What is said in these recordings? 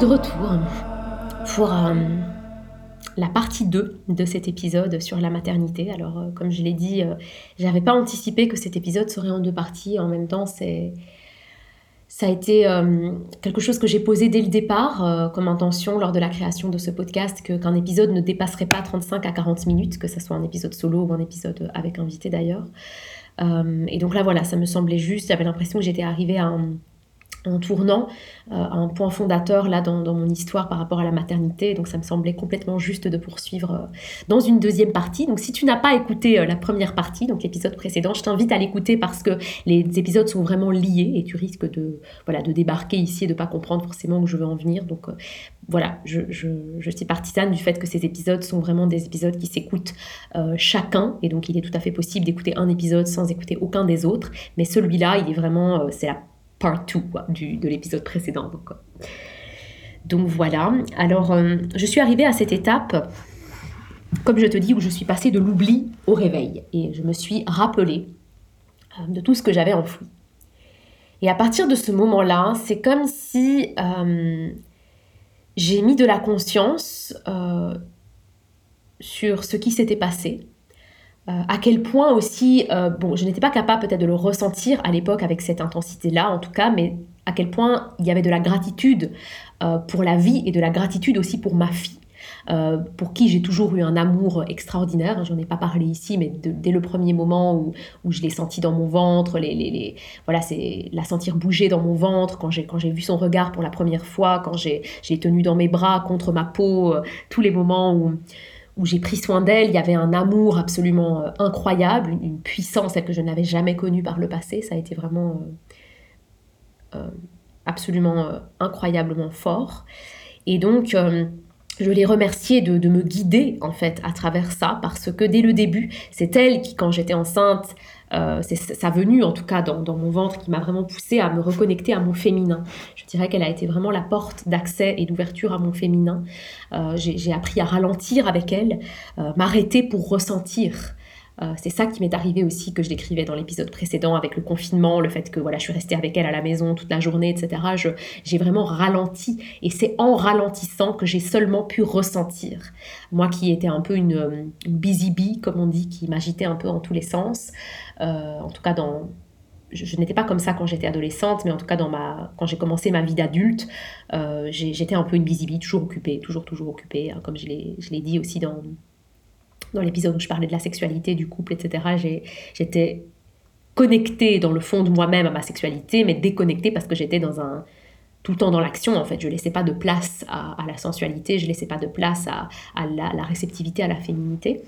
de retour pour euh, la partie 2 de cet épisode sur la maternité. Alors, euh, comme je l'ai dit, euh, j'avais pas anticipé que cet épisode serait en deux parties. En même temps, c'est ça a été quelque chose que j'ai posé dès le départ comme intention lors de la création de ce podcast, que, qu'un épisode ne dépasserait pas 35 à 40 minutes, que ce soit un épisode solo ou un épisode avec invité d'ailleurs. et donc là, voilà, ça me semblait juste. J'avais l'impression que j'étais arrivée à un, en tournant euh, un point fondateur là dans, mon histoire par rapport à la maternité. Donc ça me semblait complètement juste de poursuivre euh, dans une deuxième partie. Donc si tu n'as pas écouté euh, la première partie, donc l'épisode précédent, je t'invite à l'écouter parce que les épisodes sont vraiment liés et tu risques de, voilà, de débarquer ici et de pas comprendre forcément où je veux en venir. Donc voilà, je, je, suis partisane du fait que ces épisodes sont vraiment des épisodes qui s'écoutent chacun et donc il est tout à fait possible d'écouter un épisode sans écouter aucun des autres. Mais celui-là, il est vraiment, c'est part 2 de l'épisode précédent. Donc, voilà. Alors, euh, je suis arrivée à cette étape, comme je te dis, où je suis passée de l'oubli au réveil. Et je me suis rappelée euh, de tout ce que j'avais enfoui. Et à partir de ce moment-là, c'est comme si euh, j'ai mis de la conscience sur ce qui s'était passé, à quel point aussi, euh, bon, je n'étais pas capable peut-être de le ressentir à l'époque avec cette intensité-là, en tout cas, mais à quel point il y avait de la gratitude euh, pour la vie et de la gratitude aussi pour ma fille. pour qui j'ai toujours eu un amour extraordinaire. J'en ai pas parlé ici, mais dès le premier moment où, où je l'ai senti dans mon ventre, les, les, les voilà, c'est la sentir bouger dans mon ventre, quand j'ai quand j'ai vu son regard pour la première fois, quand j'ai tenu dans mes bras contre ma peau, tous les moments où où j'ai pris soin d'elle, il y avait un amour absolument euh, incroyable, une, puissance que je n'avais jamais connue par le passé. Ça a été vraiment euh, euh, absolument incroyablement fort. Et donc, je l'ai remerciée de, me guider en fait à travers ça, parce que dès le début, c'est elle qui, quand j'étais enceinte, euh, c'est sa venue en tout cas dans, mon ventre qui m'a vraiment poussée à me reconnecter à mon féminin. Je dirais qu'elle a été vraiment la porte d'accès et d'ouverture à mon féminin. Euh, j'ai appris à ralentir avec elle, euh, m'arrêter pour ressentir. Euh, c'est ça qui m'est arrivé aussi que je décrivais dans l'épisode précédent avec le confinement, le fait que voilà, je suis restée avec elle à la maison toute la journée, etc. J'ai vraiment ralenti et c'est en ralentissant que j'ai seulement pu ressentir. Moi qui étais un peu une, busy bee, comme on dit, qui m'agitait un peu en tous les sens, euh, en tout cas dans, je, n'étais pas comme ça quand j'étais adolescente, mais en tout cas dans ma, quand j'ai commencé ma vie d'adulte, euh, j'étais un peu une busy bee, toujours occupée, toujours, toujours occupée, hein, comme je l'ai dit aussi dans, dans l'épisode où je parlais de la sexualité, du couple, etc., j'étais connectée dans le fond de moi-même à ma sexualité, mais déconnectée parce que j'étais tout le temps dans l'action en fait. Je laissais pas de place à, la sensualité, je laissais pas de place à, la, réceptivité, à la féminité.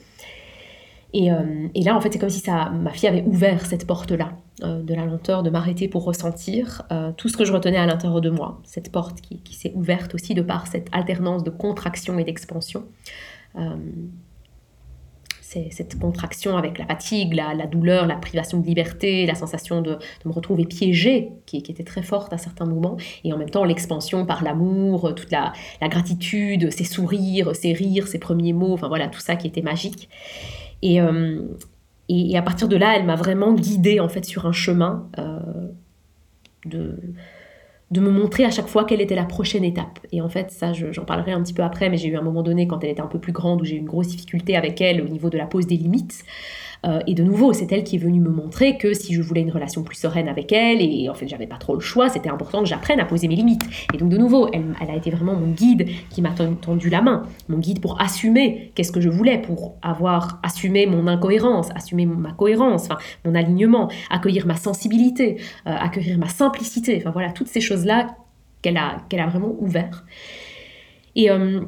Euh, et, là, en fait, c'est comme si ma fille avait ouvert cette porte-là, euh, de la lenteur, de m'arrêter pour ressentir euh, tout ce que je retenais à l'intérieur de moi. Cette porte qui s'est ouverte aussi de par cette alternance de contraction et d'expansion cette contraction avec la fatigue, la, douleur, la privation de liberté, la sensation de, me retrouver piégée, qui, était très forte à certains moments, et en même temps l'expansion par l'amour, toute la, gratitude, ses sourires, ses rires, ses premiers mots, enfin voilà, tout ça qui était magique. Et, euh, et, à partir de là, elle m'a vraiment guidée en fait sur un chemin euh, de de me montrer à chaque fois quelle était la prochaine étape. Et en fait, ça, j'en parlerai un petit peu après, mais j'ai eu un moment donné, quand elle était un peu plus grande, où j'ai eu une grosse difficulté avec elle au niveau de la pose des limites. Euh, et de nouveau, c'est elle qui est venue me montrer que si je voulais une relation plus sereine avec elle, et en fait j'avais pas trop le choix, c'était important que j'apprenne à poser mes limites. Et donc de nouveau, elle, a été vraiment mon guide qui m'a tendu la main, mon guide pour assumer qu'est-ce que je voulais, pour avoir assumé mon incohérence, assumer ma cohérence, enfin mon alignement, accueillir ma sensibilité, euh, accueillir ma simplicité, enfin voilà, toutes ces choses-là qu'elle a, a vraiment ouvert. Et euh,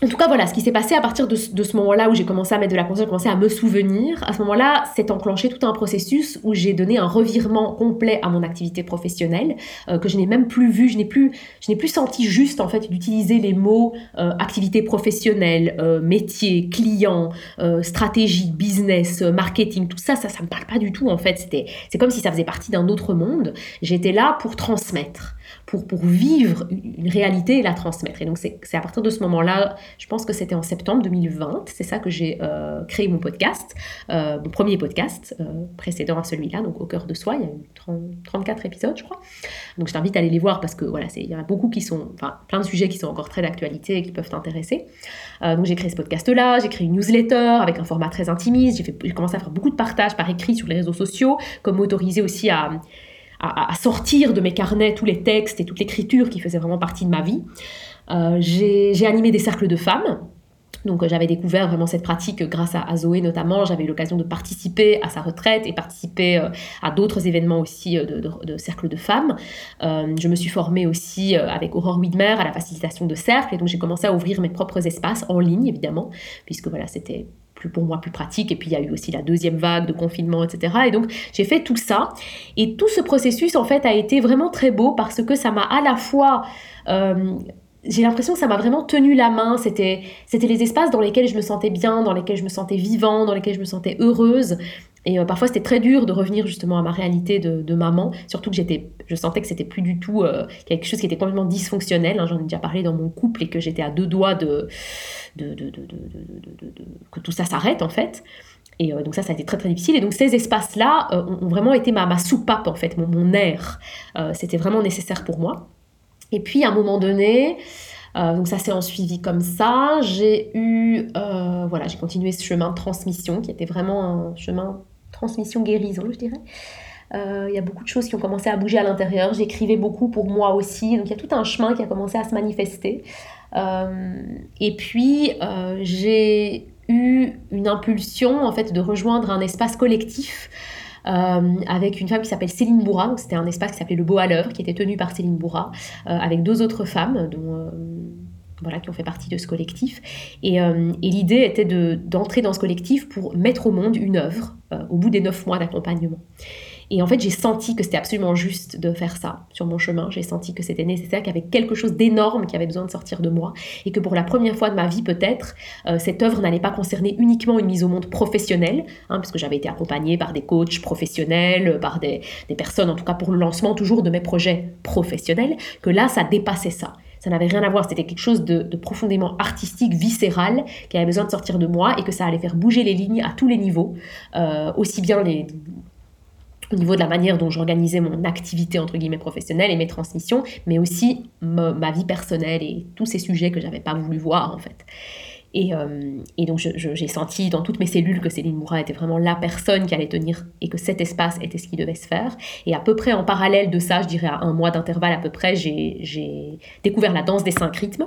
en tout cas, voilà, ce qui s'est passé à partir de, ce moment-là où j'ai commencé à mettre de la conscience, commencé à me souvenir, à ce moment-là, s'est enclenché tout un processus où j'ai donné un revirement complet à mon activité professionnelle, euh, que je n'ai même plus vu, je n'ai plus, je n'ai plus senti juste en fait d'utiliser les mots euh, activité professionnelle, euh, métier, client, stratégie, business, marketing, tout ça, ça, ça me parle pas du tout en fait. C'était, c'est comme si ça faisait partie d'un autre monde. J'étais là pour transmettre. Pour, pour vivre une réalité et la transmettre. Et donc c'est à partir de ce moment-là, je pense que c'était en septembre 2020, c'est ça que j'ai euh, créé mon podcast, euh, mon premier podcast euh, précédent à celui-là, donc au cœur de soi, il y a eu 34 épisodes je crois. Donc je t'invite à aller les voir parce que voilà, il y en a beaucoup qui sont, enfin plein de sujets qui sont encore très d'actualité et qui peuvent t'intéresser. donc j'ai créé ce podcast-là, j'ai créé une newsletter avec un format très intimiste, j'ai commencé à faire beaucoup de partages par écrit sur les réseaux sociaux, comme m'autoriser aussi à à, sortir de mes carnets tous les textes et toute l'écriture qui faisait vraiment partie de ma vie. Euh, j'ai animé des cercles de femmes. Donc j'avais découvert vraiment cette pratique grâce à, Zoé notamment. J'avais eu l'occasion de participer à sa retraite et participer euh, à d'autres événements aussi euh, de, cercles de femmes. je me suis formée aussi avec Aurore Widmer à la facilitation de cercles et donc j'ai commencé à ouvrir mes propres espaces en ligne évidemment, puisque voilà c'était plus pour moi plus pratique. Et puis il y a eu aussi la deuxième vague de confinement, etc. Et donc j'ai fait tout ça. Et tout ce processus en fait a été vraiment très beau parce que ça m'a à la fois euh, j'ai l'impression que ça m'a vraiment tenu la main. C'était, c'était les espaces dans lesquels je me sentais bien, dans lesquels je me sentais vivant, dans lesquels je me sentais heureuse. Et euh, parfois, c'était très dur de revenir justement à ma réalité de, maman. Surtout que j'étais, je sentais que c'était plus du tout euh, quelque chose qui était complètement dysfonctionnel. Hein. J'en ai déjà parlé dans mon couple et que j'étais à deux doigts de, de, que tout ça s'arrête en fait. Et euh, donc ça, ça a été très très difficile. Et donc ces espaces-là ont, vraiment été ma, ma soupape en fait, mon, air. c'était vraiment nécessaire pour moi. Et puis à un moment donné, euh, donc ça s'est en suivi comme ça. J'ai eu, euh, voilà, j'ai continué ce chemin de transmission qui était vraiment un chemin transmission guérison, je dirais. Euh, il y a beaucoup de choses qui ont commencé à bouger à l'intérieur. J'écrivais beaucoup pour moi aussi. Donc il y a tout un chemin qui a commencé à se manifester. et puis j'ai eu une impulsion en fait de rejoindre un espace collectif euh, avec une femme qui s'appelle Céline Bourra. C'était un espace qui s'appelait Le Beau à l'œuvre, qui était tenu par Céline Bourra, euh, avec deux autres femmes, dont euh, voilà, qui ont fait partie de ce collectif. Et, et l'idée était d'entrer dans ce collectif pour mettre au monde une œuvre au bout des neuf mois d'accompagnement. Et en fait, j'ai senti que c'était absolument juste de faire ça sur mon chemin. J'ai senti que c'était nécessaire, qu'il y avait quelque chose d'énorme qui avait besoin de sortir de moi. Et que pour la première fois de ma vie, peut-être, euh, cette œuvre n'allait pas concerner uniquement une mise au monde professionnelle, hein, parce que j'avais été accompagnée par des coachs professionnels, par des, des personnes, en tout cas pour le lancement toujours de mes projets professionnels, que là, ça dépassait ça. Ça n'avait rien à voir, c'était quelque chose de, profondément artistique, viscéral, qui avait besoin de sortir de moi et que ça allait faire bouger les lignes à tous les niveaux, euh, aussi bien au niveau de la manière dont j'organisais mon activité entre guillemets professionnelle et mes transmissions, mais aussi ma, vie personnelle et tous ces sujets que j'avais pas voulu voir en fait. Et, euh, et donc j'ai senti dans toutes mes cellules que Céline Moura était vraiment la personne qui allait tenir et que cet espace était ce qui devait se faire. Et à peu près en parallèle de ça, je dirais à un mois d'intervalle à peu près, j'ai découvert la danse des cinq rythmes.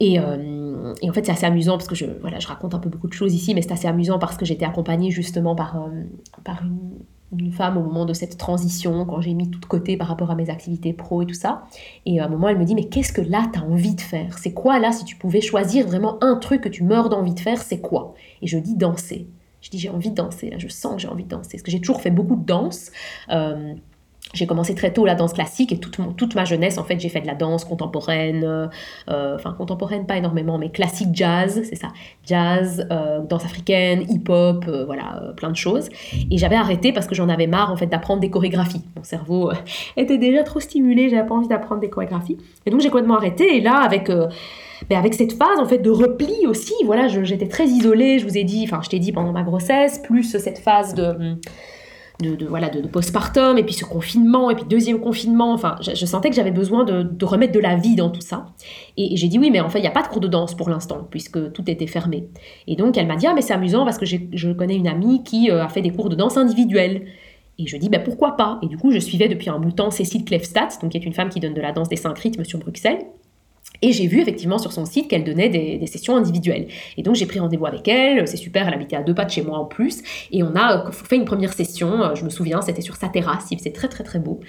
Euh, et, en fait, c'est assez amusant parce que je, voilà, je raconte un peu beaucoup de choses ici, mais c'est assez amusant parce que j'étais accompagnée justement par, euh, par une, femme au moment de cette transition, quand j'ai mis tout de côté par rapport à mes activités pro et tout ça. Et à un moment, elle me dit, mais qu'est-ce que là, tu as envie de faire? C'est quoi là, si tu pouvais choisir vraiment un truc que tu meurs d'envie de faire, c'est quoi? Et je dis danser. Je dis, j'ai envie de danser, là, je sens que j'ai envie de danser. Parce que j'ai toujours fait beaucoup de danse. Euh, j'ai commencé très tôt la danse classique et toute, toute ma jeunesse, en fait, j'ai fait de la danse contemporaine, euh, enfin contemporaine pas énormément, mais classique jazz, c'est ça, jazz, euh, danse africaine, hip-hop, euh, voilà, plein de choses. Et j'avais arrêté parce que j'en avais marre, en fait, d'apprendre des chorégraphies. Mon cerveau était déjà trop stimulé, j'avais pas envie d'apprendre des chorégraphies. Et donc j'ai complètement arrêté. Et là, avec ben avec cette phase en fait de repli aussi, voilà, j'étais très isolée, je vous ai dit, enfin je t'ai dit pendant ma grossesse, plus cette phase de de, voilà, de, postpartum, et puis ce confinement, et puis deuxième confinement. Enfin, je, sentais que j'avais besoin de, remettre de la vie dans tout ça. Et, j'ai dit oui, mais en fait, il n'y a pas de cours de danse pour l'instant, puisque tout était fermé. Et donc, elle m'a dit, ah, mais c'est amusant parce que je connais une amie qui euh, a fait des cours de danse individuels. Et je dis, ben pourquoi pas? Et du coup, je suivais depuis un bout de temps Cécile Klefstadt, donc qui est une femme qui donne de la danse des cinq rythmes sur Bruxelles. Et j'ai vu effectivement sur son site qu'elle donnait des, sessions individuelles. Et donc j'ai pris rendez-vous avec elle, c'est super, elle habitait à deux pas de chez moi en plus. Et on a fait une première session, euh, je me souviens, c'était sur sa terrasse, faisait très très très beau.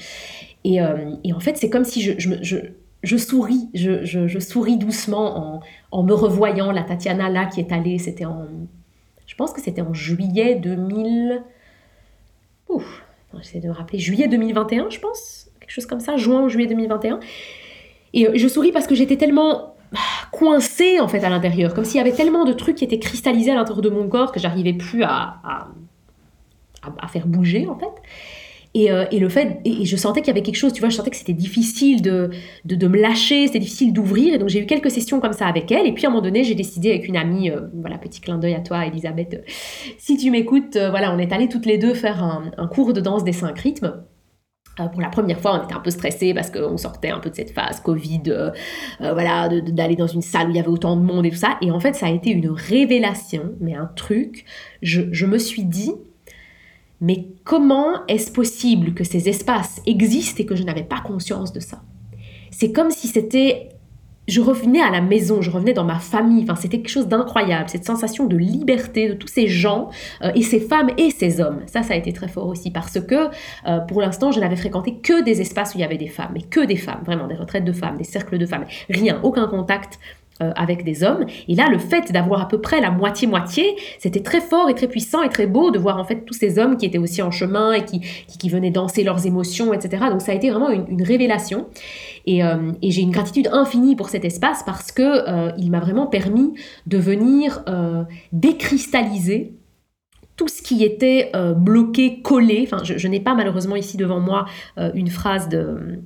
Et, euh, en fait c'est comme si je, souris, je, souris doucement en, me revoyant la Tatiana là qui est allée, c'était en... Je pense que c'était en juillet 2000... Ouf, j'essaie de me rappeler, juillet 2021 je pense, quelque chose comme ça, juin ou juillet 2021. Et euh, je souris parce que j'étais tellement coincée en fait à l'intérieur, comme s'il y avait tellement de trucs qui étaient cristallisés à l'intérieur de mon corps que j'arrivais plus à, à, faire bouger en fait. Et, euh, et, le fait, et, je sentais qu'il y avait quelque chose, tu vois, je sentais que c'était difficile de, de, de, me lâcher, c'était difficile d'ouvrir. Et donc j'ai eu quelques sessions comme ça avec elle. Et puis à un moment donné, j'ai décidé avec une amie, euh, voilà, petit clin d'œil à toi, Elisabeth, si tu m'écoutes, voilà, on est allés toutes les deux faire un, un cours de danse des cinq rythmes pour la première fois, on était un peu stressé parce qu'on sortait un peu de cette phase Covid, voilà, d'aller dans une salle où il y avait autant de monde et tout ça. Et en fait, ça a été une révélation, mais un truc. Je me suis dit, mais comment est-ce possible que ces espaces existent et que je n'avais pas conscience de ça? C'est comme si c'était... Je revenais à la maison, je revenais dans ma famille, enfin, c'était quelque chose d'incroyable, cette sensation de liberté de tous ces gens, euh, et ces femmes et ces hommes. Ça, ça a été très fort aussi, parce que euh, pour l'instant, je n'avais fréquenté que des espaces où il y avait des femmes, et que des femmes, vraiment, des retraites de femmes, des cercles de femmes, rien, aucun contact euh, avec des hommes. Et là, le fait d'avoir à peu près la moitié-moitié, c'était très fort et très puissant et très beau de voir en fait tous ces hommes qui étaient aussi en chemin et qui, qui, venaient danser leurs émotions, etc. Donc ça a été vraiment une, révélation. Et, euh, et j'ai une gratitude infinie pour cet espace parce que euh, il m'a vraiment permis de venir décristalliser tout ce qui était bloqué, collé. Enfin, je, n'ai pas malheureusement ici devant moi une phrase de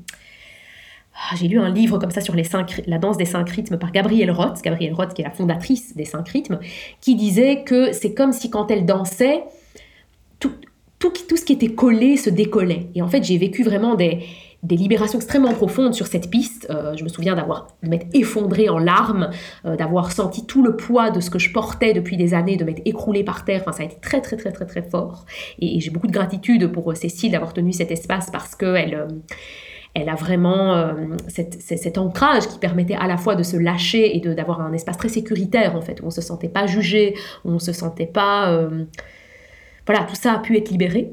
j'ai lu un livre comme ça sur les cinq, la danse des cinq rythmes par Gabrielle Roth, Gabrielle Roth qui est la fondatrice des cinq rythmes, qui disait que c'est comme si quand elle dansait, tout, tout, tout, ce qui était collé se décollait. Et en fait, j'ai vécu vraiment des, des libérations extrêmement profondes sur cette piste. Euh, je me souviens d'avoir de m'être effondrée en larmes, euh, d'avoir senti tout le poids de ce que je portais depuis des années, de m'être écroulée par terre. Enfin, ça a été très très très très très fort. Et, j'ai beaucoup de gratitude pour euh, Cécile d'avoir tenu cet espace parce que elle elle a vraiment euh, cet ancrage qui permettait à la fois de se lâcher et d'avoir un espace très sécuritaire en fait, où on se sentait pas jugé, où on se sentait pas... Euh, voilà, tout ça a pu être libéré.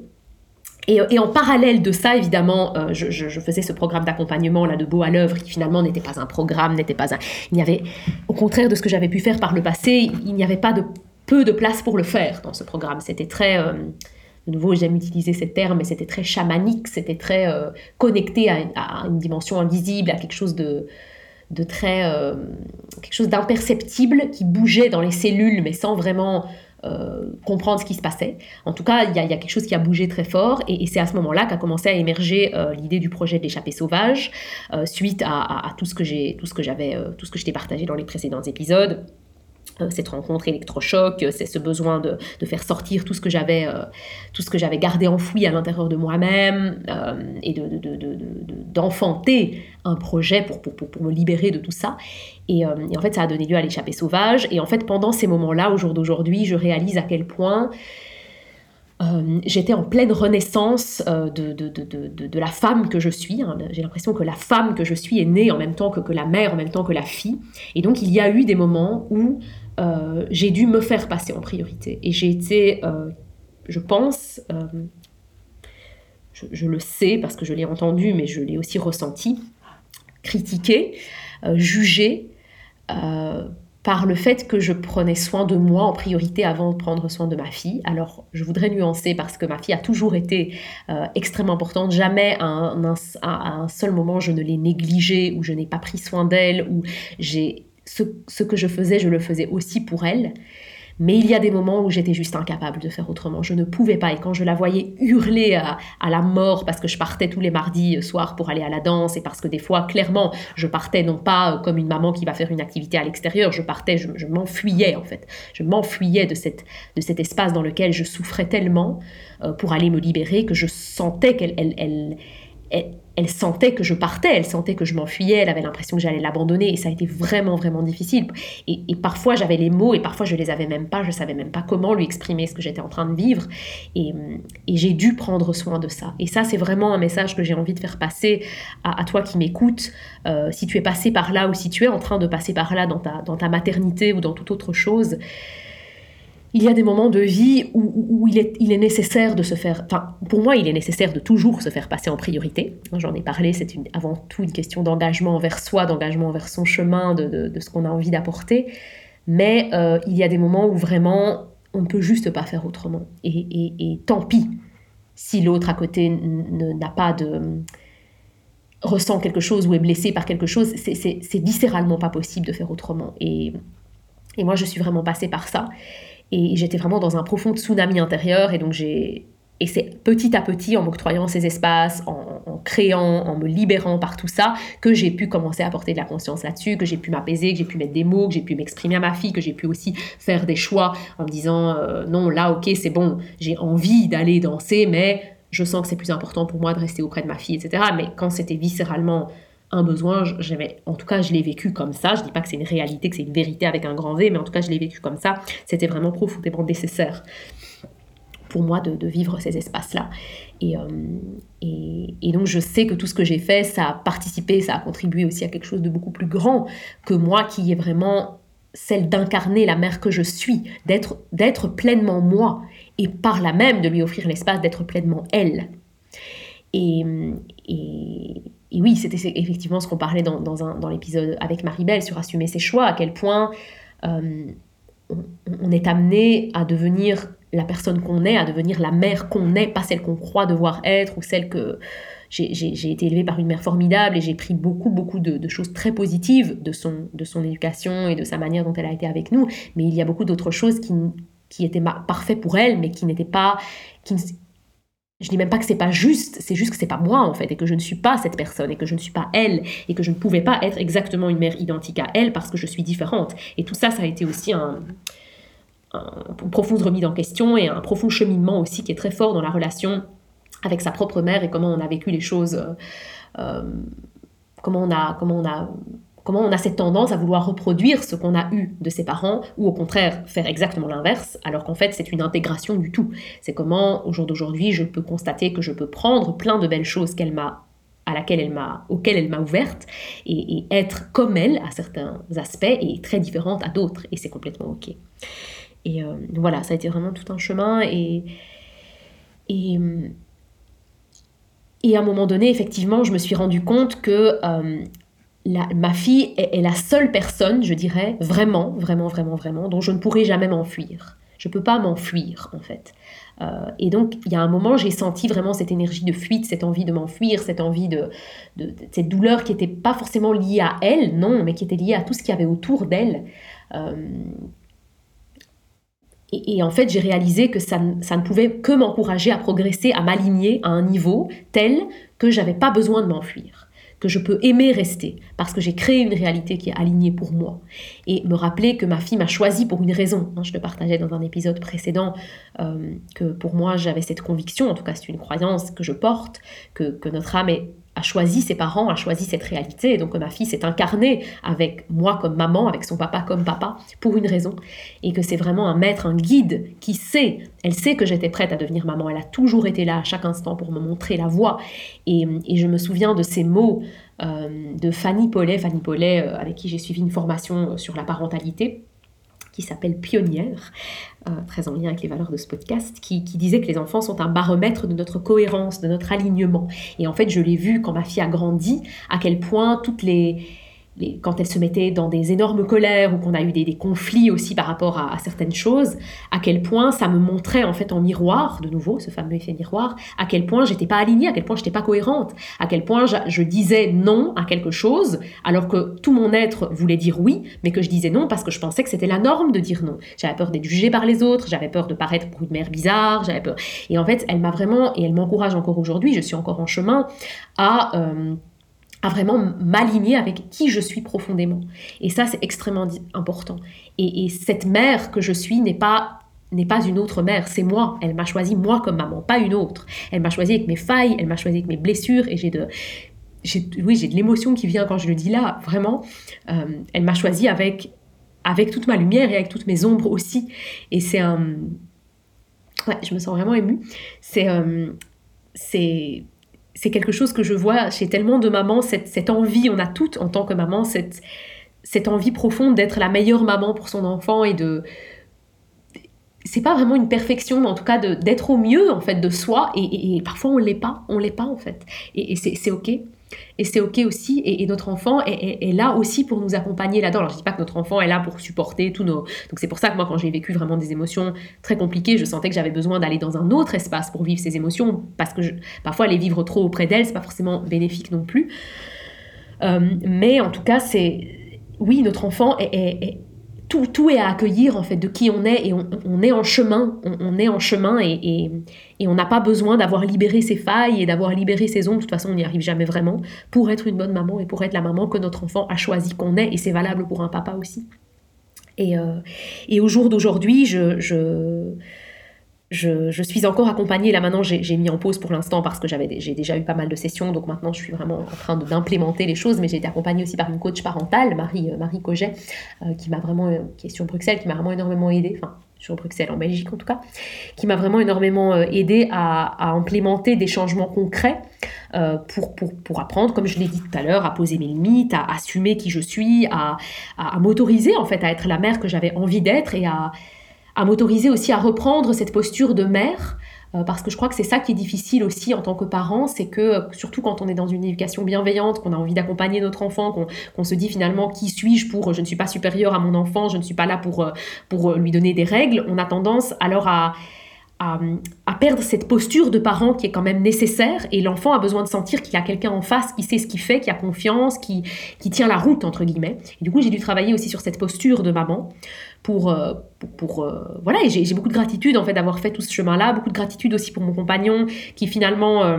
Et, et, en parallèle de ça, évidemment, euh, je, je, faisais ce programme d'accompagnement là de Beau à l'œuvre, qui finalement n'était pas un programme, n'était pas un. Il n'y avait, au contraire de ce que j'avais pu faire par le passé, il n'y avait pas de peu de place pour le faire dans ce programme. C'était très de nouveau, j'aime utiliser ces termes, mais c'était très chamanique, c'était très euh, connecté à, une dimension invisible, à quelque chose de, très. Euh, quelque chose d'imperceptible qui bougeait dans les cellules, mais sans vraiment. Euh, comprendre ce qui se passait. En tout cas, il y, a quelque chose qui a bougé très fort et, c'est à ce moment-là qu'a commencé à émerger l'idée du projet de l'échappée sauvage suite à, à, tout ce que j'ai, tout ce que j'avais, tout ce que je t'ai partagé dans les précédents épisodes cette rencontre électrochoc, euh, c'est ce besoin de, faire sortir tout ce que j'avais euh, tout ce que j'avais gardé enfoui à l'intérieur de moi-même et d'enfanter un projet pour, pour, pour, me libérer de tout ça. Et, en fait, ça a donné lieu à l'échappée sauvage. Et en fait, pendant ces moments-là, au jour d'aujourd'hui, je réalise à quel point j'étais en pleine renaissance de, de, de, de, la femme que je suis. Hein. J'ai l'impression que la femme que je suis est née en même temps que, que, la mère, en même temps que la fille. Et donc il y a eu des moments où euh, j'ai dû me faire passer en priorité. Et j'ai été, euh, je pense, euh, je, le sais parce que je l'ai entendu, mais je l'ai aussi ressenti, critiqué, jugé par le fait que je prenais soin de moi en priorité avant de prendre soin de ma fille. Alors, je voudrais nuancer parce que ma fille a toujours été extrêmement importante. Jamais à un, à un, seul moment je ne l'ai négligée ou je n'ai pas pris soin d'elle ou j'ai ce, que je faisais, je le faisais aussi pour elle. Mais il y a des moments où j'étais juste incapable de faire autrement. Je ne pouvais pas. Et quand je la voyais hurler à, la mort parce que je partais tous les mardis euh, soirs pour aller à la danse et parce que des fois, clairement, je partais non pas euh, comme une maman qui va faire une activité à l'extérieur, je partais, je, m'enfuyais en fait. Je m'enfuyais de, cette, de cet espace dans lequel je souffrais tellement euh, pour aller me libérer que je sentais qu'elle... elle, elle sentait que je partais, elle sentait que je m'enfuyais, elle avait l'impression que j'allais l'abandonner et ça a été vraiment vraiment difficile. Et, parfois j'avais les mots et parfois je les avais même pas, je savais même pas comment lui exprimer ce que j'étais en train de vivre et, j'ai dû prendre soin de ça. Et ça c'est vraiment un message que j'ai envie de faire passer à, toi qui m'écoutes. Euh, si tu es passé par là ou si tu es en train de passer par là dans ta maternité ou dans toute autre chose, il y a des moments de vie où, il, est, nécessaire de se faire, enfin pour moi il est nécessaire de toujours se faire passer en priorité. J'en ai parlé, c'est avant tout une question d'engagement envers soi, d'engagement envers son chemin, de, ce qu'on a envie d'apporter. Mais euh, il y a des moments où vraiment on ne peut juste pas faire autrement. Et, tant pis si l'autre à côté n'a pas de ressent quelque chose ou est blessé par quelque chose, c'est viscéralement pas possible de faire autrement. Et moi je suis vraiment passée par ça. Et j'étais vraiment dans un profond tsunami intérieur. Et donc j'ai et c'est petit à petit, en m'octroyant ces espaces, en, créant, en me libérant par tout ça, que j'ai pu commencer à porter de la conscience là-dessus, que j'ai pu m'apaiser, que j'ai pu mettre des mots, que j'ai pu m'exprimer à ma fille, que j'ai pu aussi faire des choix en me disant euh, non, là, ok, c'est bon, j'ai envie d'aller danser, mais je sens que c'est plus important pour moi de rester auprès de ma fille, etc. Mais quand c'était viscéralement un besoin, j'avais, en tout cas, je l'ai vécu comme ça. Je dis pas que c'est une réalité, que c'est une vérité avec un grand V, mais en tout cas, je l'ai vécu comme ça. C'était vraiment profondément nécessaire pour moi de, vivre ces espaces-là. Euh, et, et, donc je sais que tout ce que j'ai fait, ça a participé, ça a contribué aussi à quelque chose de beaucoup plus grand que moi qui est vraiment celle d'incarner la mère que je suis, d'être, d'être pleinement moi, et par là même de lui offrir l'espace d'être pleinement elle. Et, oui, c'était effectivement ce qu'on parlait dans, dans, l'épisode avec Marie-Belle sur assumer ses choix, à quel point euh, on, est amené à devenir la personne qu'on est, à devenir la mère qu'on est, pas celle qu'on croit devoir être ou celle que j'ai été élevée par une mère formidable et j'ai pris beaucoup, beaucoup de, choses très positives de son, de son éducation et de sa manière dont elle a été avec nous. Mais il y a beaucoup d'autres choses qui, qui étaient parfaites pour elle, mais qui n'étaient pas. Je dis même pas que c'est pas juste, c'est juste que c'est pas moi en fait, et que je ne suis pas cette personne, et que je ne suis pas elle, et que je ne pouvais pas être exactement une mère identique à elle parce que je suis différente. Et tout ça, ça a été aussi un, un profonde remise en question et un profond cheminement aussi qui est très fort dans la relation avec sa propre mère et comment on a vécu les choses, euh, euh, comment, on a, comment, on a, comment on a cette tendance à vouloir reproduire ce qu'on a eu de ses parents ou au contraire faire exactement l'inverse alors qu'en fait c'est une intégration du tout. C'est comment au jour d'aujourd'hui je peux constater que je peux prendre plein de belles choses qu'elle m'a à laquelle elle m'a, auquel elle m'a ouverte et, être comme elle à certains aspects et très différente à d'autres et c'est complètement ok. Et euh, voilà, ça a été vraiment tout un chemin. Et, et, et, à un moment donné, effectivement, je me suis rendu compte que euh, ma fille est, la seule personne, je dirais, vraiment, vraiment, vraiment, vraiment, dont je ne pourrai jamais m'enfuir. Je ne peux pas m'enfuir, en fait. Euh, et donc, il y a un moment, j'ai senti vraiment cette énergie de fuite, cette envie de m'enfuir, cette envie de, de, cette douleur qui n'était pas forcément liée à elle, non, mais qui était liée à tout ce qu'il y avait autour d'elle, et, en fait, j'ai réalisé que ça, ne pouvait que m'encourager à progresser, à m'aligner à un niveau tel que j'avais pas besoin de m'enfuir, que je peux aimer rester, parce que j'ai créé une réalité qui est alignée pour moi. Et me rappeler que ma fille m'a choisi pour une raison. Hein, je le partageais dans un épisode précédent, euh, que pour moi j'avais cette conviction, en tout cas c'est une croyance que je porte, que, que notre âme est a choisi ses parents, a choisi cette réalité. Et donc ma fille s'est incarnée avec moi comme maman, avec son papa comme papa, pour une raison. Et que c'est vraiment un maître, un guide qui sait, elle sait que j'étais prête à devenir maman. Elle a toujours été là à chaque instant pour me montrer la voie. Et, je me souviens de ces mots euh, de Fanny Paulet, Fanny Paulet euh, avec qui j'ai suivi une formation sur la parentalité qui s'appelle Pionnière, euh, très en lien avec les valeurs de ce podcast, qui, qui, disait que les enfants sont un baromètre de notre cohérence, de notre alignement. Et en fait, je l'ai vu quand ma fille a grandi, à quel point toutes les, quand elle se mettait dans des énormes colères ou qu'on a eu des, conflits aussi par rapport à, certaines choses, à quel point ça me montrait en fait en miroir, de nouveau ce fameux effet miroir, à quel point j'étais pas alignée, à quel point j'étais pas cohérente, à quel point je, disais non à quelque chose alors que tout mon être voulait dire oui, mais que je disais non parce que je pensais que c'était la norme de dire non. J'avais peur d'être jugée par les autres, j'avais peur de paraître pour une mère bizarre, j'avais peur. Et en fait, elle m'a vraiment, et elle m'encourage encore aujourd'hui, je suis encore en chemin, à... Euh, à vraiment m'aligner avec qui je suis profondément. Et ça, c'est extrêmement important. Et, cette mère que je suis n'est pas n'est pas une autre mère, c'est moi. Elle m'a choisi moi comme maman, pas une autre. Elle m'a choisi avec mes failles, elle m'a choisi avec mes blessures, et j'ai de, oui, j'ai l'émotion qui vient quand je le dis là, vraiment. Euh, elle m'a choisi avec avec toute ma lumière et avec toutes mes ombres aussi. Et c'est un, ouais, je me sens vraiment émue. C'est euh, c'est c'est quelque chose que je vois chez tellement de mamans, cette, envie, on a toutes en tant que maman, cette, cette envie profonde d'être la meilleure maman pour son enfant et de... C'est pas vraiment une perfection, mais en tout cas d'être au mieux en fait de soi, et, parfois on l'est pas, on l'est pas en fait, et, et c'est ok. Et c'est ok aussi, et, notre enfant est, là aussi pour nous accompagner là-dedans. Alors je dis pas que notre enfant est là pour supporter tous nos... Donc c'est pour ça que moi quand j'ai vécu vraiment des émotions très compliquées, je sentais que j'avais besoin d'aller dans un autre espace pour vivre ces émotions, parce que parfois les vivre trop auprès d'elle, c'est pas forcément bénéfique non plus. Euh, mais en tout cas, c'est... Oui, notre enfant est, tout, est à accueillir en fait de qui on est et on, est en chemin, on, est en chemin et, on n'a pas besoin d'avoir libéré ses failles et d'avoir libéré ses ombres. De toute façon, on n'y arrive jamais vraiment pour être une bonne maman et pour être la maman que notre enfant a choisi qu'on est et c'est valable pour un papa aussi. Et, euh, et au jour d'aujourd'hui, je je, suis encore accompagnée. Là maintenant, j'ai mis en pause pour l'instant parce que j'ai déjà eu pas mal de sessions. Donc maintenant, je suis vraiment en train d'implémenter les choses. Mais j'ai été accompagnée aussi par une coach parentale, Marie, euh, Marie Coget, euh, qui m'a vraiment, euh, qui est sur Bruxelles, qui m'a vraiment énormément aidée. Enfin, sur Bruxelles, en Belgique en tout cas, qui m'a vraiment énormément aidée à, implémenter des changements concrets pour, pour, pour, apprendre, comme je l'ai dit tout à l'heure, à poser mes limites, à assumer qui je suis, à, à m'autoriser en fait à être la mère que j'avais envie d'être et à à m'autoriser aussi à reprendre cette posture de mère, euh, parce que je crois que c'est ça qui est difficile aussi en tant que parent, c'est que euh, surtout quand on est dans une éducation bienveillante, qu'on a envie d'accompagner notre enfant, qu'on se dit finalement qui suis-je pour je ne suis pas supérieur à mon enfant, je ne suis pas là pour, euh, pour lui donner des règles, on a tendance alors à à, perdre cette posture de parent qui est quand même nécessaire et l'enfant a besoin de sentir qu'il y a quelqu'un en face qui sait ce qu'il fait, qui a confiance, qui, qui tient la route entre guillemets. Et du coup j'ai dû travailler aussi sur cette posture de maman pour, euh, pour, euh, voilà et j'ai beaucoup de gratitude en fait d'avoir fait tout ce chemin-là, beaucoup de gratitude aussi pour mon compagnon qui finalement euh,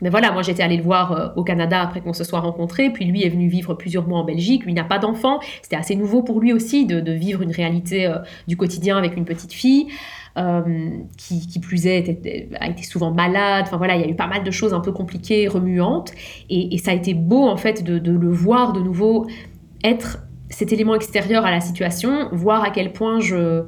mais voilà, moi j'étais allée le voir au Canada après qu'on se soit rencontrés, puis lui est venu vivre plusieurs mois en Belgique, lui n'a pas d'enfant, c'était assez nouveau pour lui aussi de, vivre une réalité du quotidien avec une petite fille. Euh, qui, plus est a été souvent malade. Enfin voilà, il y a eu pas mal de choses un peu compliquées, remuantes. Et, ça a été beau en fait de, le voir de nouveau être cet élément extérieur à la situation, voir à quel point je,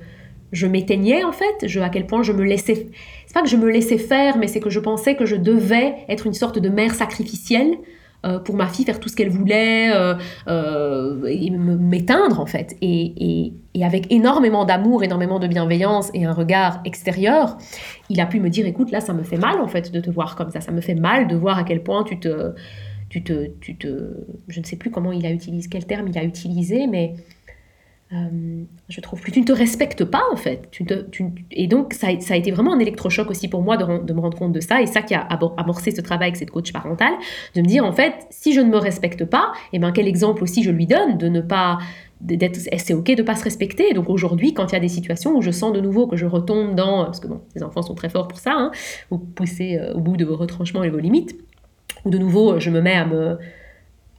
je m'éteignais en fait, je, à quel point je me laissais. C'est pas que je me laissais faire, mais c'est que je pensais que je devais être une sorte de mère sacrificielle euh, pour ma fille faire tout ce qu'elle voulait euh, euh, et m'éteindre en fait. Et, avec énormément d'amour, énormément de bienveillance et un regard extérieur, il a pu me dire écoute là ça me fait mal en fait de te voir comme ça, ça me fait mal de voir à quel point tu te, tu te, tu te, je ne sais plus comment il a utilisé, quel terme il a utilisé, mais euh, je trouve plus, tu ne te respectes pas en fait. Et donc ça, a été vraiment un électrochoc aussi pour moi de, me rendre compte de ça et ça qui a amorcé ce travail avec cette coach parentale, de me dire en fait si je ne me respecte pas, eh ben quel exemple aussi je lui donne de ne pas d'être c'est ok de pas se respecter donc aujourd'hui quand il y a des situations où je sens de nouveau que je retombe dans parce que bon les enfants sont très forts pour ça hein, vous poussez euh, au bout de vos retranchements et vos limites ou de nouveau je me mets à me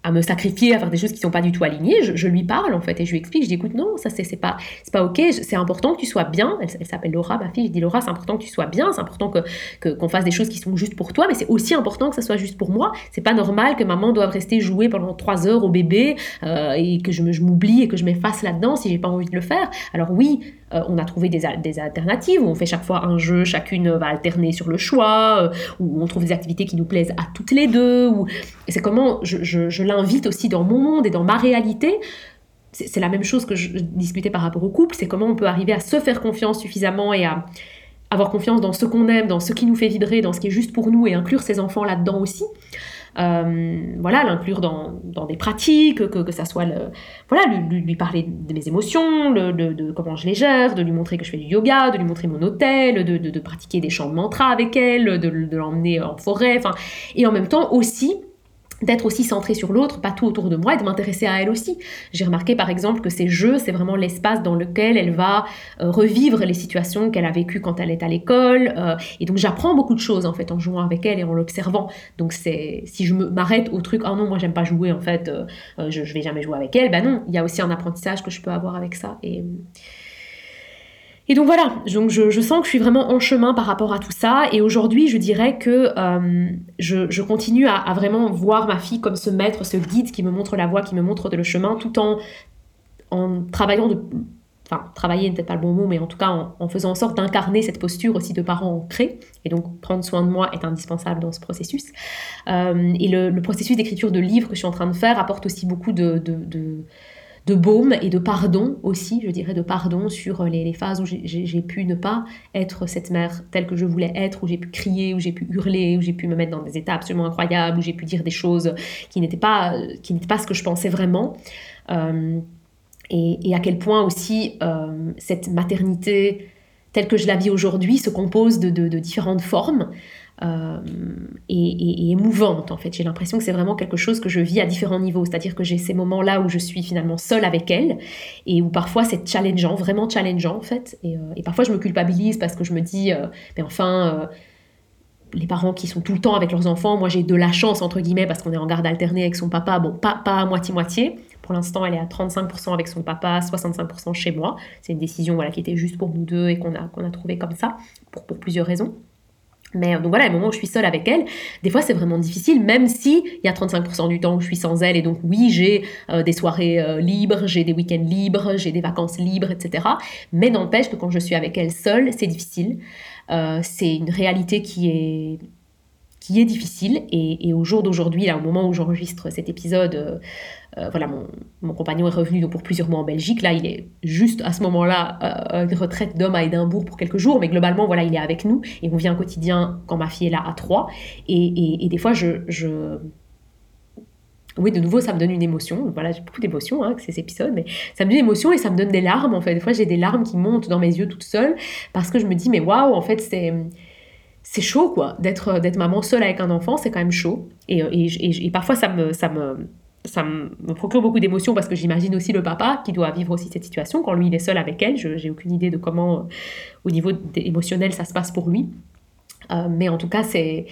à me sacrifier, à faire des choses qui sont pas du tout alignées, je, lui parle en fait et je lui explique, je dis écoute non, ça c'est pas pas ok, c'est important que tu sois bien. Elle, s'appelle Laura, ma fille. Je dis Laura, c'est important que tu sois bien, c'est important que qu'on fasse des choses qui sont justes pour toi, mais c'est aussi important que ça soit juste pour moi. C'est pas normal que maman doive rester jouer pendant trois heures au bébé euh, et que je m'oublie et que je m'efface là-dedans si j'ai pas envie de le faire. Alors oui, euh, on a trouvé des, alternatives où on fait chaque fois un jeu, chacune va alterner sur le choix, euh, où on trouve des activités qui nous plaisent à toutes les deux. Ou... C'est comment je, je, l'invite aussi dans mon monde et dans ma réalité. C'est la même chose que je discutais par rapport au couple, c'est comment on peut arriver à se faire confiance suffisamment et à avoir confiance dans ce qu'on aime, dans ce qui nous fait vibrer, dans ce qui est juste pour nous et inclure ses enfants là-dedans aussi. Euh, voilà, l'inclure dans, dans, des pratiques, que, que ça soit le, voilà, lui, parler de mes émotions, le, de, comment je les gère, de lui montrer que je fais du yoga, de lui montrer mon hôtel, de, de pratiquer des chants de mantra avec elle, de, l'emmener en forêt, et en même temps aussi d'être aussi centré sur l'autre, pas tout autour de moi, et de m'intéresser à elle aussi. J'ai remarqué par exemple que ces jeux, c'est vraiment l'espace dans lequel elle va euh, revivre les situations qu'elle a vécues quand elle est à l'école, euh, et donc j'apprends beaucoup de choses en fait en jouant avec elle et en l'observant. Donc c'est si je m'arrête au truc, oh non moi j'aime pas jouer en fait, euh, je, je vais jamais jouer avec elle, ben non, il y a aussi un apprentissage que je peux avoir avec ça et et donc voilà, donc je, sens que je suis vraiment en chemin par rapport à tout ça. Et aujourd'hui, je dirais que euh, je, continue à, vraiment voir ma fille comme ce maître, ce guide qui me montre la voie, qui me montre le chemin, tout en, travaillant de... Enfin, travailler n'est peut-être pas le bon mot, mais en tout cas en, faisant en sorte d'incarner cette posture aussi de parent ancré. Et donc prendre soin de moi est indispensable dans ce processus. Euh, et le, processus d'écriture de livres que je suis en train de faire apporte aussi beaucoup de baume et de pardon aussi, je dirais de pardon sur les, phases où j'ai pu ne pas être cette mère telle que je voulais être, où j'ai pu crier, où j'ai pu hurler, où j'ai pu me mettre dans des états absolument incroyables, où j'ai pu dire des choses qui n'étaient pas, qui pas ce que je pensais vraiment. Euh, et, à quel point aussi euh, cette maternité telle que je la vis aujourd'hui, se compose de, différentes formes. Euh, et, émouvante en fait. J'ai l'impression que c'est vraiment quelque chose que je vis à différents niveaux, c'est-à-dire que j'ai ces moments-là où je suis finalement seule avec elle et où parfois c'est challengeant, vraiment challengeant en fait. Et, euh, parfois je me culpabilise parce que je me dis, euh, mais enfin, les parents qui sont tout le temps avec leurs enfants, moi j'ai de la chance entre guillemets parce qu'on est en garde alternée avec son papa, bon pas, à moitié-moitié, pour l'instant, elle est à 35% avec son papa, 65% chez moi. C'est une décision voilà, qui était juste pour nous deux et qu'on a, qu'on a trouvé comme ça, pour, pour plusieurs raisons. Mais donc voilà, le moment où je suis seule avec elle, des fois c'est vraiment difficile, même si il y a 35% du temps où je suis sans elle, et donc oui, j'ai euh, des soirées euh, libres, j'ai des week-ends libres, j'ai des vacances libres, etc. Mais n'empêche que quand je suis avec elle seule, c'est difficile. Euh, c'est une réalité qui est qui est difficile. Et, au jour d'aujourd'hui, là, au moment où j'enregistre cet épisode, euh, euh, voilà, mon, compagnon est revenu donc, pour plusieurs mois en Belgique. Là, il est juste à ce moment-là euh, une retraite d'homme à Édimbourg pour quelques jours, mais globalement, voilà, il est avec nous et on vient au quotidien quand ma fille est là à trois. Et, des fois, je, je oui, de nouveau, ça me donne une émotion. Voilà, j'ai beaucoup d'émotions hein, ces épisodes, mais ça me donne une émotion et ça me donne des larmes. En fait, des fois, j'ai des larmes qui montent dans mes yeux toute seule parce que je me dis, mais waouh, en fait, c'est c'est chaud quoi d'être d'être maman seule avec un enfant c'est quand même chaud et, et, et, parfois ça me ça me ça me procure beaucoup d'émotions parce que j'imagine aussi le papa qui doit vivre aussi cette situation. Quand lui il est seul avec elle je j'ai aucune idée de comment euh, au niveau émotionnel ça se passe pour lui. Euh, mais en tout cas c'est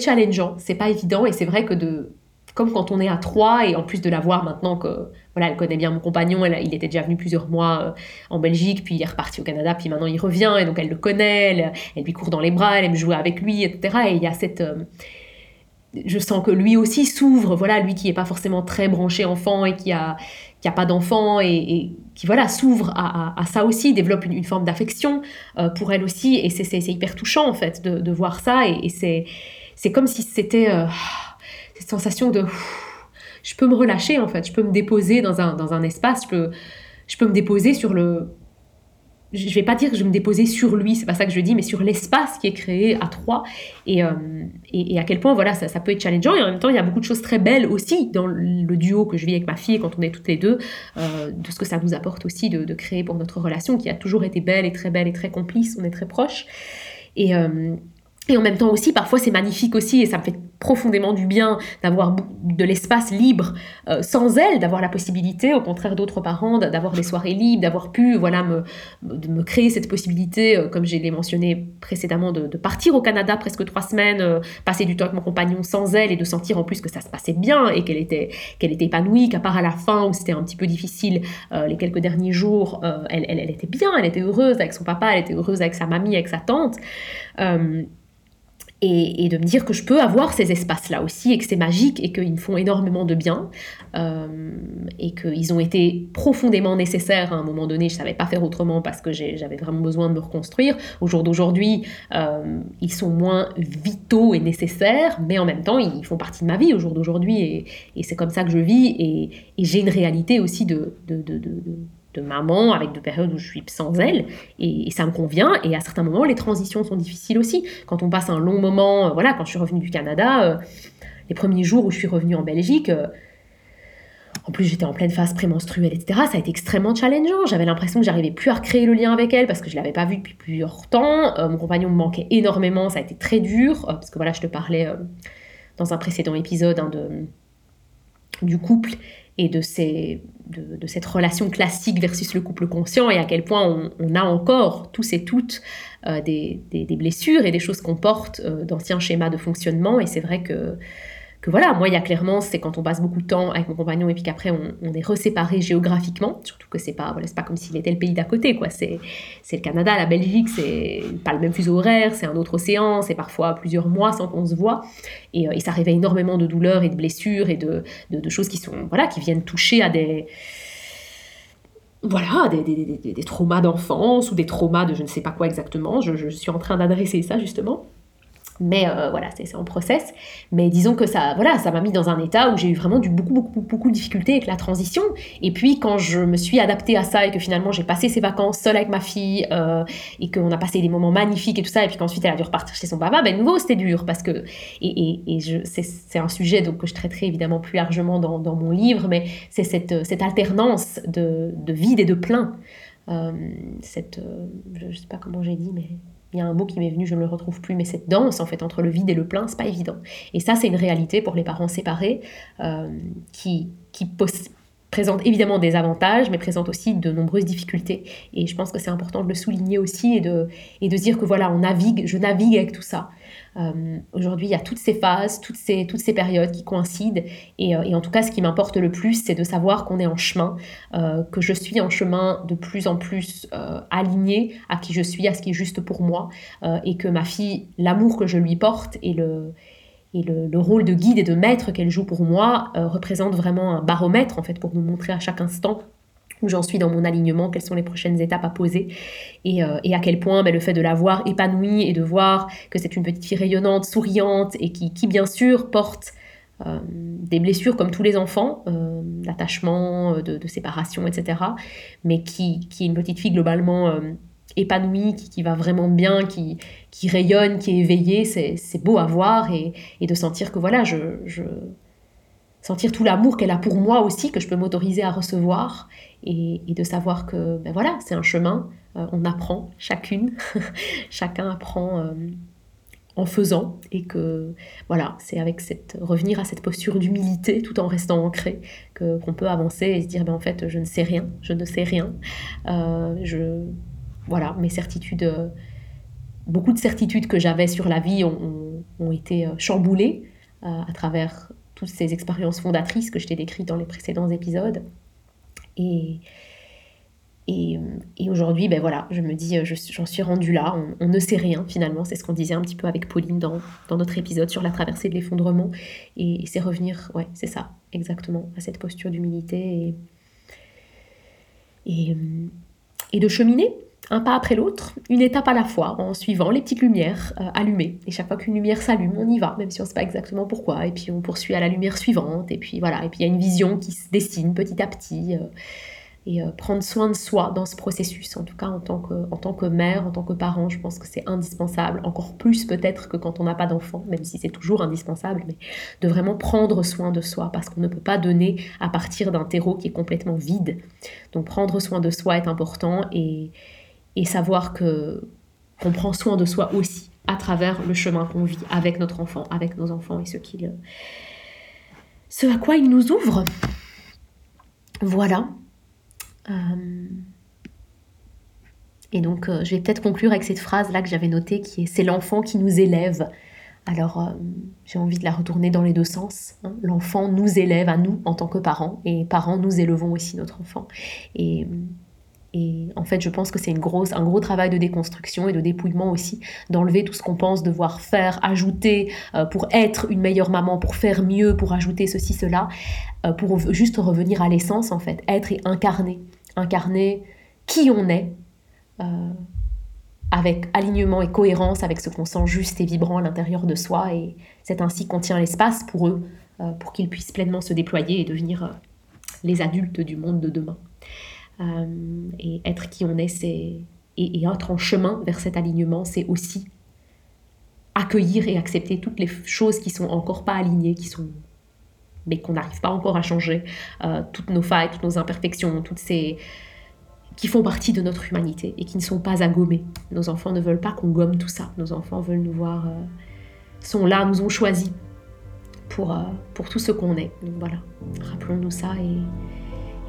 challengeant. C'est pas évident et c'est vrai que de comme quand on est à trois et en plus de la voir maintenant que voilà, elle connaît bien mon compagnon, elle, il était déjà venu plusieurs mois euh, en Belgique, puis il est reparti au Canada, puis maintenant il revient et donc elle le connaît, elle, lui court dans les bras, elle aime jouer avec lui, etc. Et il y a cette je sens que lui aussi s'ouvre, voilà, lui qui n'est pas forcément très branché enfant et qui a, qui a pas d'enfant et, qui voilà s'ouvre à, ça aussi, développe une, forme d'affection euh, pour elle aussi. Et c'est hyper touchant en fait de, voir ça. Et, et c'est comme si c'était cette sensation de je peux me relâcher en fait, je peux me déposer dans un, dans un espace, je peux, je peux me déposer sur le... Je vais pas dire que je me déposer sur lui, c'est pas ça que je dis, mais sur l'espace qui est créé à trois. Et, euh, et, à quel point voilà ça, peut être challengeant. Et en même temps il y a beaucoup de choses très belles aussi dans le duo que je vis avec ma fille quand on est toutes les deux, euh, de ce que ça nous apporte aussi de, de, créer pour notre relation qui a toujours été belle et très belle et très complice, on est très proches. Et, euh, et en même temps aussi, parfois c'est magnifique aussi, et ça me fait profondément du bien d'avoir de l'espace libre euh, sans elle, d'avoir la possibilité, au contraire d'autres parents, d'avoir des soirées libres, d'avoir pu voilà me, me créer cette possibilité, euh, comme j'ai l'ai mentionné précédemment, de, partir au Canada presque trois semaines, euh, passer du temps avec mon compagnon sans elle, et de sentir en plus que ça se passait bien et qu'elle était, qu'elle était épanouie, qu'à part à la fin où c'était un petit peu difficile, les quelques derniers jours, elle, elle, était bien, elle était heureuse avec son papa, elle était heureuse avec sa mamie, avec sa tante et, de me dire que je peux avoir ces espaces-là aussi et que c'est magique et qu'ils me font énormément de bien euh, et qu'ils ont été profondément nécessaires à un moment donné. Je ne savais pas faire autrement parce que j'avais vraiment besoin de me reconstruire. Au jour d'aujourd'hui, euh, ils sont moins vitaux et nécessaires, mais en même temps, ils font partie de ma vie au jour d'aujourd'hui et, c'est comme ça que je vis et, j'ai une réalité aussi de, de, de de maman avec des périodes où je suis sans elle et, ça me convient et à certains moments les transitions sont difficiles aussi. Quand on passe un long moment euh, voilà quand je suis revenue du Canada euh, les premiers jours où je suis revenue en Belgique euh, en plus j'étais en pleine phase prémenstruelle etc ça a été extrêmement challengeant. J'avais l'impression que j'arrivais plus à recréer le lien avec elle parce que je l'avais pas vue depuis plusieurs temps. Mon compagnon me manquait énormément ça a été très dur parce que voilà je te parlais dans un précédent épisode hein, de du couple et de, cette relation classique versus le couple conscient et à quel point on, a encore tous et toutes euh, des, blessures et des choses qu'on porte euh, d'anciens schémas de fonctionnement. Et c'est vrai que que voilà, moi, il y a clairement, c'est quand on passe beaucoup de temps avec mon compagnon et puis qu'après on, est reséparés géographiquement, surtout que c'est pas, voilà, pas comme s'il était le pays d'à côté, quoi. C'est, le Canada, la Belgique, c'est pas le même fuseau horaire, c'est un autre océan, c'est parfois plusieurs mois sans qu'on se voit, et, euh, ça réveille énormément de douleurs et de blessures et de, de, choses qui sont, voilà, qui viennent toucher à des voilà, des, des, des, traumas d'enfance ou des traumas de je ne sais pas quoi exactement. Je, je suis en train d'adresser ça justement. Mais euh, voilà, c'est en process. Mais disons que ça voilà, ça m'a mis dans un état où j'ai eu vraiment du, beaucoup, beaucoup, beaucoup de difficultés avec la transition. Et puis quand je me suis adaptée à ça et que finalement j'ai passé ces vacances seule avec ma fille euh, et qu'on a passé des moments magnifiques et tout ça, et puis qu'ensuite elle a dû repartir chez son papa, ben nouveau c'était dur parce que. Et, et, et c'est un sujet donc, que je traiterai évidemment plus largement dans, mon livre, mais c'est cette, cette alternance de, de vide et de plein. cette, je ne sais pas comment j'ai dit, mais il y a un mot qui m'est venu, je ne le retrouve plus, mais cette danse en fait entre le vide et le plein, c'est pas évident. Et ça, c'est une réalité pour les parents séparés qui, qui, présente évidemment des avantages, mais présente aussi de nombreuses difficultés. Et je pense que c'est important de le souligner aussi et de, et de dire que voilà, on navigue, je navigue avec tout ça. Euh, aujourd'hui, il y a toutes ces phases, toutes ces, toutes ces périodes qui coïncident. Et, euh, et en tout cas, ce qui m'importe le plus, c'est de savoir qu'on est en chemin, euh, que je suis en chemin de plus en plus aligné à qui je suis, à ce qui est juste pour moi, et que ma fille, l'amour que je lui porte et le et le, rôle de guide et de maître qu'elle joue pour moi euh, représente vraiment un baromètre en fait pour me montrer à chaque instant où j'en suis dans mon alignement, quelles sont les prochaines étapes à poser, et, euh, à quel point ben, le fait de la voir épanouie et de voir que c'est une petite fille rayonnante, souriante, et qui, qui bien sûr porte euh, des blessures comme tous les enfants, d'attachement, de, de, séparation, etc., mais qui, qui est une petite fille globalement épanouie, qui, va vraiment bien, qui, qui rayonne, qui est éveillée, c'est beau à voir et, de sentir que voilà, je, je sentir tout l'amour qu'elle a pour moi aussi, que je peux m'autoriser à recevoir et, de savoir que ben voilà, c'est un chemin, euh, on apprend chacune, chacun apprend euh, en faisant et que voilà, c'est avec cette revenir à cette posture d'humilité tout en restant ancré que qu'on peut avancer et se dire ben en fait je ne sais rien, je ne sais rien, euh, je voilà, mes certitudes, euh, beaucoup de certitudes que j'avais sur la vie ont, été euh, chamboulées euh, à travers toutes ces expériences fondatrices que je t'ai décrites dans les précédents épisodes. Et, et, aujourd'hui, ben voilà, je me dis, j'en suis rendue là, on, ne sait rien finalement, c'est ce qu'on disait un petit peu avec Pauline dans, notre épisode sur la traversée de l'effondrement. Et, c'est revenir, ouais, c'est ça, exactement, à cette posture d'humilité et, et de cheminer un pas après l'autre, une étape à la fois, en suivant les petites lumières euh, allumées. Et chaque fois qu'une lumière s'allume, on y va, même si on ne sait pas exactement pourquoi. Et puis on poursuit à la lumière suivante. Et puis voilà. Et puis il y a une vision qui se dessine petit à petit. Euh, et euh, prendre soin de soi dans ce processus, en tout cas en tant que, en tant que mère, en tant que parent, je pense que c'est indispensable, encore plus peut-être que quand on n'a pas d'enfant, même si c'est toujours indispensable, mais de vraiment prendre soin de soi, parce qu'on ne peut pas donner à partir d'un terreau qui est complètement vide. Donc prendre soin de soi est important et, et savoir que qu'on prend soin de soi aussi à travers le chemin qu'on vit avec notre enfant, avec nos enfants et ce qu'il ce à quoi il nous ouvre. Voilà. Euh, et donc, euh, je vais peut-être conclure avec cette phrase-là que j'avais notée, qui est C'est l'enfant qui nous élève. Alors, euh, j'ai envie de la retourner dans les deux sens. Hein. L'enfant nous élève à nous en tant que parents, et parents, nous élevons aussi notre enfant. Et et en fait, je pense que c'est une grosse, un gros travail de déconstruction et de dépouillement aussi, d'enlever tout ce qu'on pense devoir faire, ajouter euh, pour être une meilleure maman, pour faire mieux, pour ajouter ceci, cela, euh, pour juste revenir à l'essence en fait, être et incarner, incarner qui on est, euh, avec alignement et cohérence avec ce qu'on sent juste et vibrant à l'intérieur de soi. Et c'est ainsi qu'on tient l'espace pour eux, pour qu'ils puissent pleinement se déployer et devenir les adultes du monde de demain. Euh, et être qui on est, c'est et, être en chemin vers cet alignement, c'est aussi accueillir et accepter toutes les choses qui sont encore pas alignées, qui sont mais qu'on n'arrive pas encore à changer, euh, toutes nos failles, toutes nos imperfections, toutes ces qui font partie de notre humanité et qui ne sont pas à gommer. Nos enfants ne veulent pas qu'on gomme tout ça. Nos enfants veulent nous voir, euh, sont là, nous ont choisis pour, pour tout ce qu'on est. Donc voilà, rappelons-nous ça et,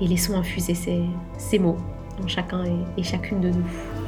et laissons infuser ces, mots en chacun et chacune de nous.